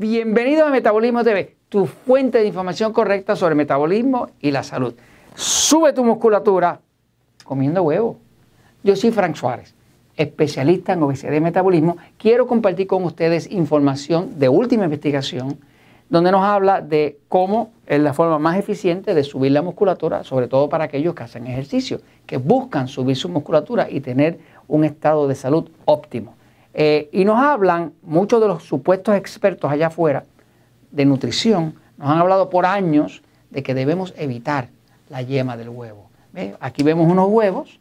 Bienvenido a Metabolismo TV, tu fuente de información correcta sobre metabolismo y la salud. Sube tu musculatura comiendo huevo. Yo soy Frank Suárez, especialista en obesidad y metabolismo. Quiero compartir con ustedes información de última investigación donde nos habla de cómo es la forma más eficiente de subir la musculatura, sobre todo para aquellos que hacen ejercicio, que buscan subir su musculatura y tener un estado de salud óptimo. Eh, y nos hablan muchos de los supuestos expertos allá afuera de nutrición, nos han hablado por años de que debemos evitar la yema del huevo. Aquí vemos unos huevos.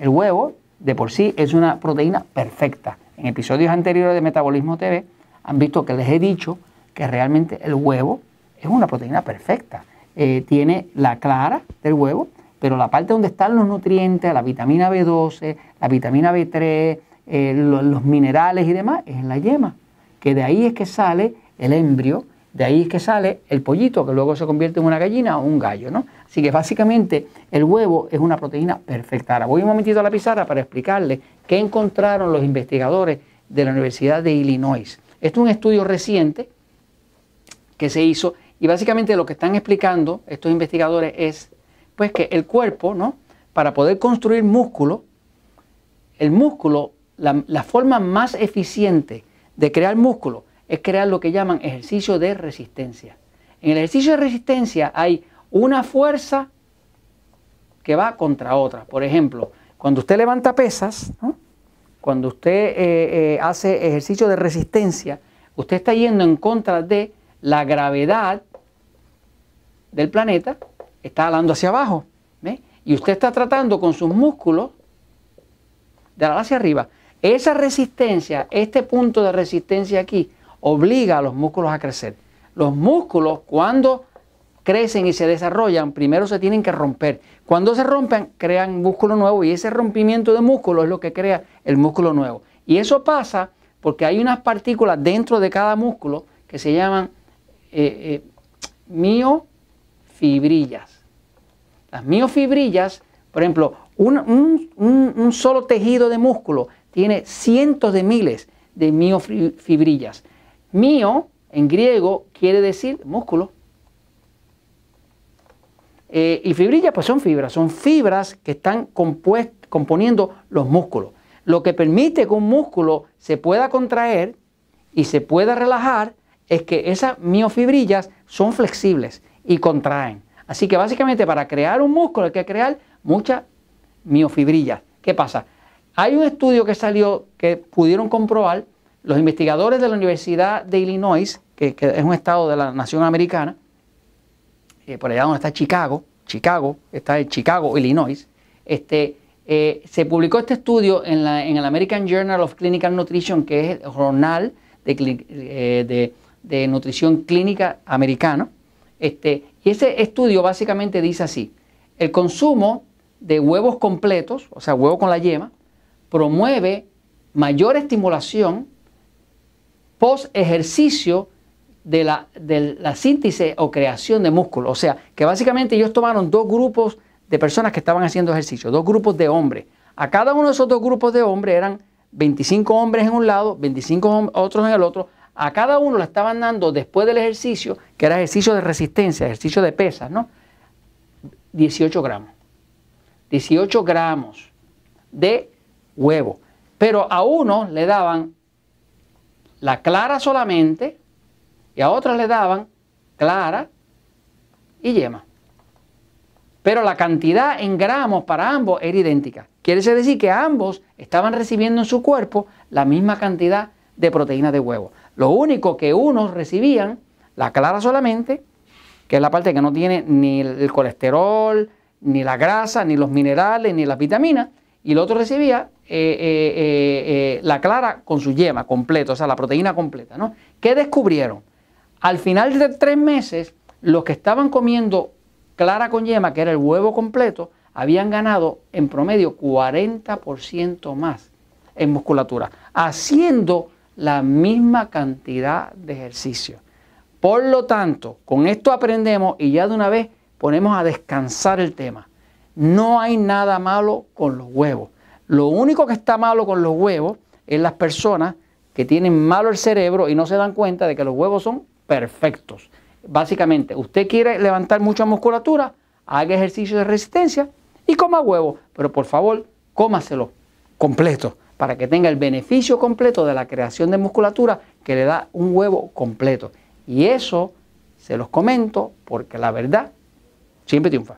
El huevo de por sí es una proteína perfecta. En episodios anteriores de Metabolismo TV han visto que les he dicho que realmente el huevo es una proteína perfecta. Eh, tiene la clara del huevo, pero la parte donde están los nutrientes, la vitamina B12, la vitamina B3, eh, los, minerales y demás, es en la yema. Que de ahí es que sale el embrio, de ahí es que sale el pollito, que luego se convierte en una gallina o un gallo, ¿no? Así que básicamente el huevo es una proteína perfecta. Ahora voy un momentito a la pizarra para explicarle qué encontraron los investigadores de la Universidad de Illinois. Esto es un estudio reciente que se hizo y básicamente lo que están explicando estos investigadores es pues que el cuerpo, ¿no? Para poder construir músculo, el músculo la, forma más eficiente de crear músculo es crear lo que llaman ejercicio de resistencia. En el ejercicio de resistencia hay una fuerza que va contra otra. Por ejemplo, cuando usted levanta pesas, cuando usted eh, eh, hace ejercicio de resistencia, usted está yendo en contra de la gravedad del planeta, está hablando hacia abajo. Y usted está tratando con sus músculos de hablar hacia arriba. Esa resistencia, este punto de resistencia aquí, obliga a los músculos a crecer. Los músculos, cuando crecen y se desarrollan, primero se tienen que romper. Cuando se rompen, crean músculo nuevo y ese rompimiento de músculo es lo que crea el músculo nuevo. Y eso pasa porque hay unas partículas dentro de cada músculo que se llaman eh, eh, miofibrillas. Las miofibrillas, por ejemplo, un solo tejido de músculo tiene cientos de miles de miofibrillas. Mio, en griego, quiere decir músculo. Eh, y fibrillas, pues son fibras, son fibras que están componiendo los músculos. Lo que permite que un músculo se pueda contraer y se pueda relajar es que esas miofibrillas son flexibles y contraen. Así que básicamente para crear un músculo hay que crear muchas miofibrillas. ¿Qué pasa? Hay un estudio que salió que pudieron comprobar los investigadores de la Universidad de Illinois, que, es un estado de la nación americana, eh, por allá donde está Chicago, Chicago, está en Chicago, Illinois, este, eh, se publicó este estudio en, el American Journal of Clinical Nutrition, que es el jornal de, eh, de nutrición clínica americano. Este, y ese estudio básicamente dice así, el consumo de huevos completos, o sea, huevo con la yema, promueve mayor estimulación post ejercicio de la, de la síntesis o creación de músculo. O sea, que básicamente ellos tomaron dos grupos de personas que estaban haciendo ejercicio, dos grupos de hombres. A cada uno de esos dos grupos de hombres eran 25 hombres en un lado, 25 otros en el otro. A cada uno le estaban dando después del ejercicio, que era ejercicio de resistencia, ejercicio de pesas, ¿no? 18 gramos. 18 gramos de huevo. Pero a uno le daban la clara solamente y a otros le daban clara y yema. Pero la cantidad en gramos para ambos era idéntica. Quiere decir que ambos estaban recibiendo en su cuerpo la misma cantidad de proteína de huevo. Lo único que unos recibían la clara solamente, que es la parte que no tiene ni el colesterol, ni la grasa, ni los minerales, ni las vitaminas, y el otro recibía eh, eh, eh, la clara con su yema completo, o sea, la proteína completa. ¿no? ¿Qué descubrieron? Al final de tres meses, los que estaban comiendo clara con yema, que era el huevo completo, habían ganado en promedio 40% más en musculatura, haciendo la misma cantidad de ejercicio. Por lo tanto, con esto aprendemos y ya de una vez ponemos a descansar el tema. No hay nada malo con los huevos. Lo único que está malo con los huevos es las personas que tienen malo el cerebro y no se dan cuenta de que los huevos son perfectos. Básicamente, usted quiere levantar mucha musculatura, haga ejercicio de resistencia y coma huevo, pero por favor, cómaselo completo para que tenga el beneficio completo de la creación de musculatura que le da un huevo completo. Y eso se los comento porque la verdad siempre triunfa.